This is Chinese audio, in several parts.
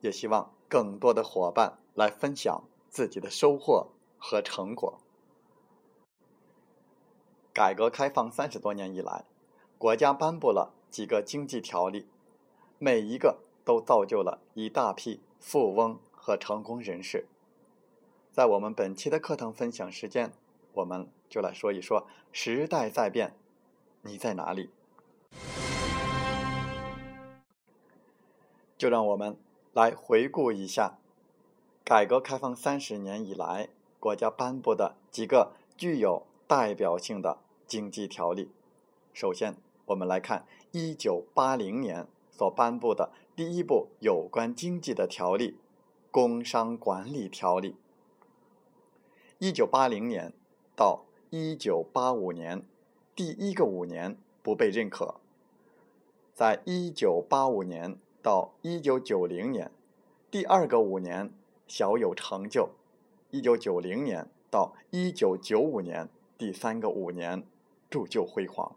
也希望更多的伙伴来分享自己的收获和成果。改革开放三十多年以来，国家颁布了几个经济条例，每一个都造就了一大批富翁和成功人士。在我们本期的课堂分享时间，我们就来说一说时代在变，你在哪里？就让我们来回顾一下改革开放三十年以来国家颁布的几个具有代表性的经济条例。首先，我们来看一九八零年所颁布的第一部有关经济的条例《工商管理条例》。一九八零年到一九八五年，第一个五年不被认可。在一九八五年。到一九九零年，第二个五年小有成就；一九九零年到一九九五年，第三个五年铸就辉煌。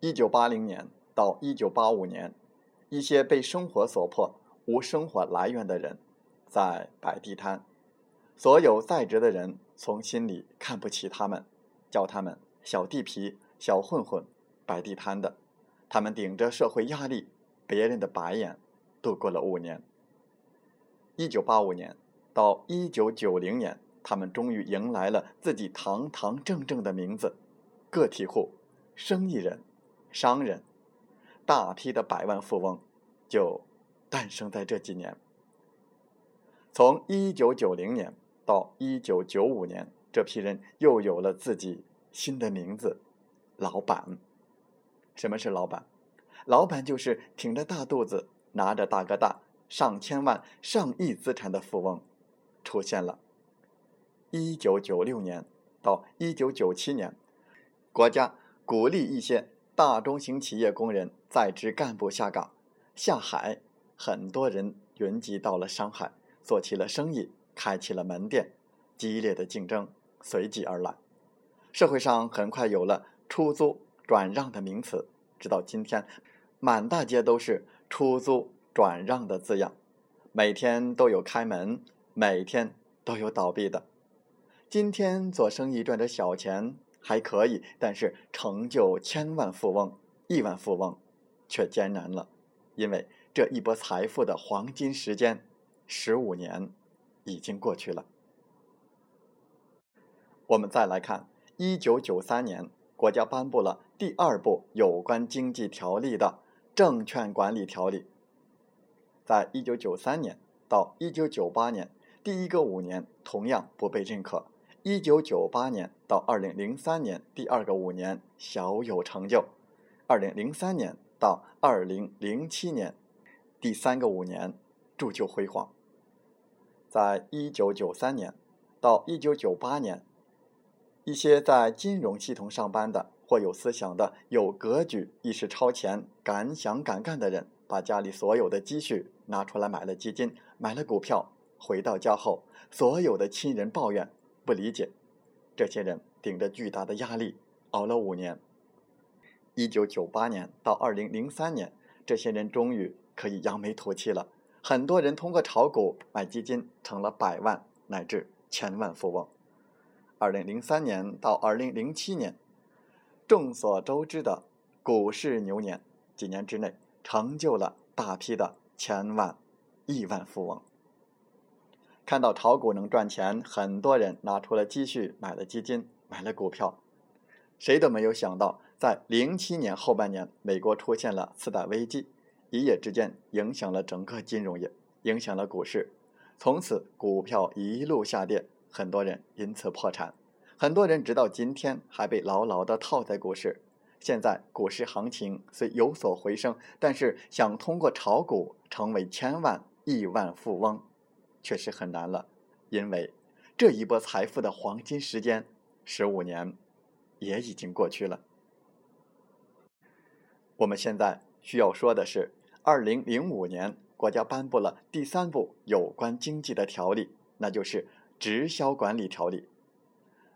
一九八零年到一九八五年，一些被生活所迫、无生活来源的人在摆地摊，所有在职的人从心里看不起他们，叫他们“小地皮”“小混混”“摆地摊的”，他们顶着社会压力。别人的白眼，度过了五年。一九八五年到一九九零年，他们终于迎来了自己堂堂正正的名字——个体户、生意人、商人，大批的百万富翁就诞生在这几年。从一九九零年到一九九五年，这批人又有了自己新的名字——老板。什么是老板？老板就是挺着大肚子、拿着大哥大、上千万、上亿资产的富翁，出现了。一九九六年到一九九七年，国家鼓励一些大中型企业工人在职干部下岗下海，很多人云集到了上海，做起了生意，开起了门店，激烈的竞争随即而来。社会上很快有了出租转让的名词，直到今天。满大街都是出租转让的字样，每天都有开门，每天都有倒闭的。今天做生意赚点小钱还可以，但是成就千万富翁、亿万富翁却艰难了，因为这一波财富的黄金时间十五年已经过去了。我们再来看，一九九三年，国家颁布了第二部有关经济条例的。证券管理条例，在一九九三年到一九九八年第一个五年同样不被认可。一九九八年到二零零三年第二个五年小有成就。二零零三年到二零零七年第三个五年铸就辉煌。在一九九三年到一九九八年，一些在金融系统上班的。或有思想的、有格局、意识超前、敢想敢干的人，把家里所有的积蓄拿出来买了基金、买了股票。回到家后，所有的亲人抱怨、不理解。这些人顶着巨大的压力熬了五年。一九九八年到二零零三年，这些人终于可以扬眉吐气了。很多人通过炒股、买基金，成了百万乃至千万富翁。二零零三年到二零零七年。众所周知的股市牛年，几年之内成就了大批的千万、亿万富翁。看到炒股能赚钱，很多人拿出了积蓄买了基金，买了股票。谁都没有想到，在零七年后半年，美国出现了次贷危机，一夜之间影响了整个金融业，影响了股市。从此，股票一路下跌，很多人因此破产。很多人直到今天还被牢牢地套在股市。现在股市行情虽有所回升，但是想通过炒股成为千万亿万富翁，确实很难了。因为这一波财富的黄金时间十五年也已经过去了。我们现在需要说的是，二零零五年国家颁布了第三部有关经济的条例，那就是《直销管理条例》。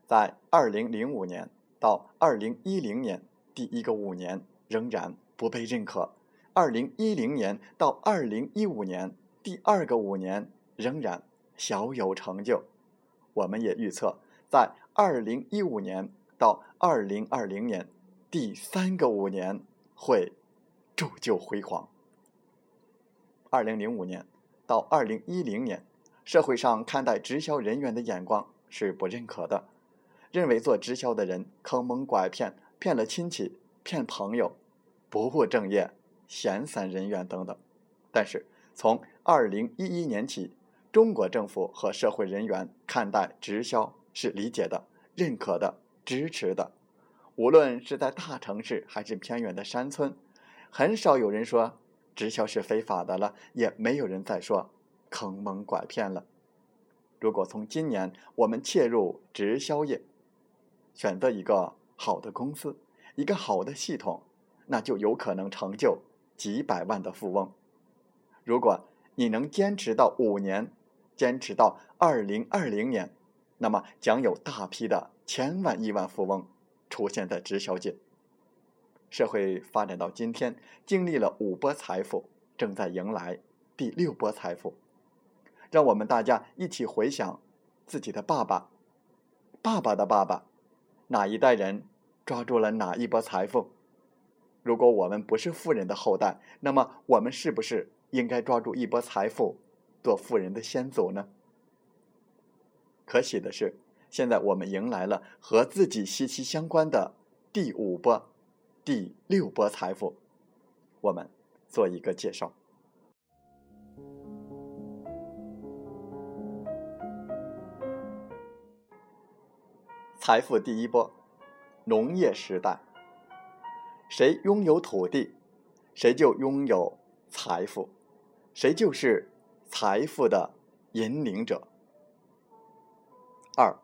在二零零五年到二零一零年。第一个五年仍然不被认可，二零一零年到二零一五年第二个五年仍然小有成就。我们也预测，在二零一五年到二零二零年第三个五年会铸就辉煌。二零零五年到二零一零年，社会上看待直销人员的眼光是不认可的，认为做直销的人坑蒙拐骗。骗了亲戚，骗朋友，不务正业，闲散人员等等。但是从二零一一年起，中国政府和社会人员看待直销是理解的、认可的、支持的。无论是在大城市还是偏远的山村，很少有人说直销是非法的了，也没有人再说坑蒙拐骗了。如果从今年我们切入直销业，选择一个。好的公司，一个好的系统，那就有可能成就几百万的富翁。如果你能坚持到五年，坚持到二零二零年，那么将有大批的千万亿万富翁出现在直销界。社会发展到今天，经历了五波财富，正在迎来第六波财富。让我们大家一起回想自己的爸爸、爸爸的爸爸。哪一代人抓住了哪一波财富？如果我们不是富人的后代，那么我们是不是应该抓住一波财富，做富人的先祖呢？可喜的是，现在我们迎来了和自己息息相关的第五波、第六波财富。我们做一个介绍。财富第一波，农业时代。谁拥有土地，谁就拥有财富，谁就是财富的引领者。二，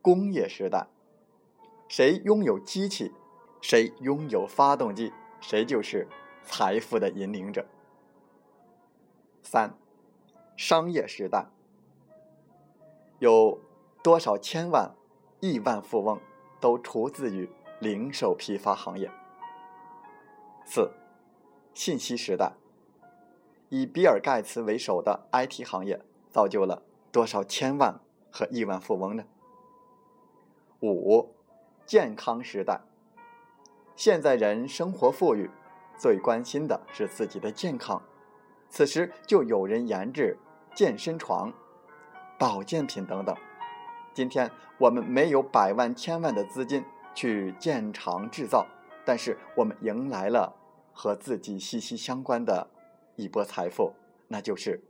工业时代。谁拥有机器，谁拥有发动机，谁就是财富的引领者。三，商业时代。有多少千万？亿万富翁都出自于零售批发行业。四，信息时代，以比尔盖茨为首的 IT 行业造就了多少千万和亿万富翁呢？五，健康时代，现在人生活富裕，最关心的是自己的健康，此时就有人研制健身床、保健品等等。今天我们没有百万千万的资金去建厂制造，但是我们迎来了和自己息息相关的一波财富，那就是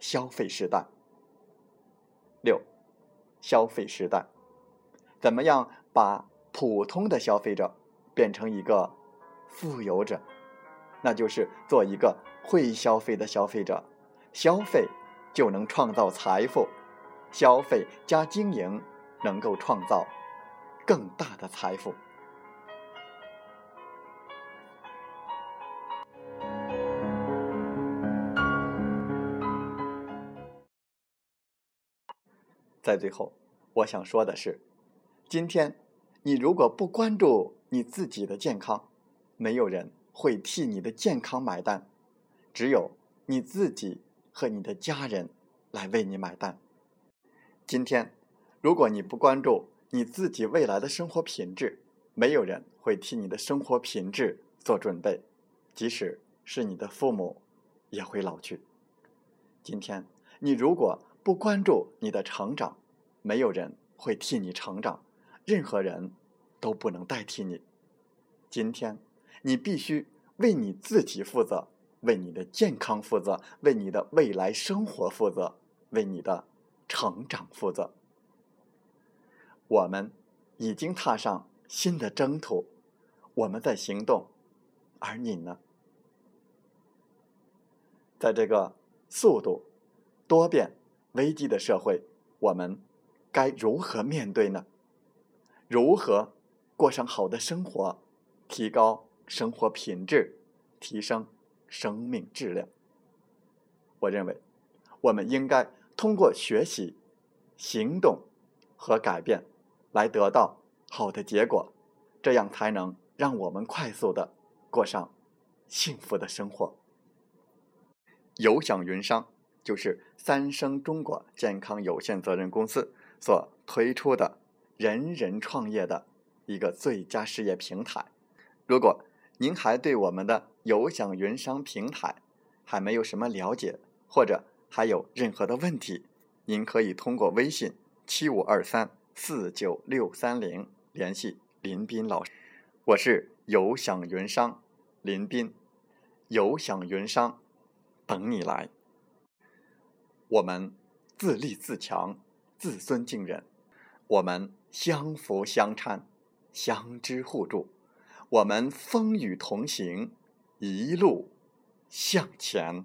消费时代。六，消费时代，怎么样把普通的消费者变成一个富有者？那就是做一个会消费的消费者，消费就能创造财富。消费加经营，能够创造更大的财富。在最后，我想说的是，今天你如果不关注你自己的健康，没有人会替你的健康买单，只有你自己和你的家人来为你买单。今天，如果你不关注你自己未来的生活品质，没有人会替你的生活品质做准备。即使是你的父母，也会老去。今天，你如果不关注你的成长，没有人会替你成长，任何人都不能代替你。今天，你必须为你自己负责，为你的健康负责，为你的未来生活负责，为你的成长负责。我们已经踏上新的征途，我们在行动，而你呢？在这个速度、多变、危机的社会，我们该如何面对呢？如何过上好的生活，提高生活品质，提升生命质量？我认为，我们应该通过学习、行动和改变。来得到好的结果，这样才能让我们快速的过上幸福的生活。有享云商就是三生中国健康有限责任公司所推出的人人创业的一个最佳事业平台。如果您还对我们的有享云商平台还没有什么了解，或者还有任何的问题，您可以通过微信七五二三。四九六三零，联系林斌老师。我是有享云商林斌，有享云商等你来。我们自立自强，自尊敬人；我们相扶相搀，相知互助；我们风雨同行，一路向前。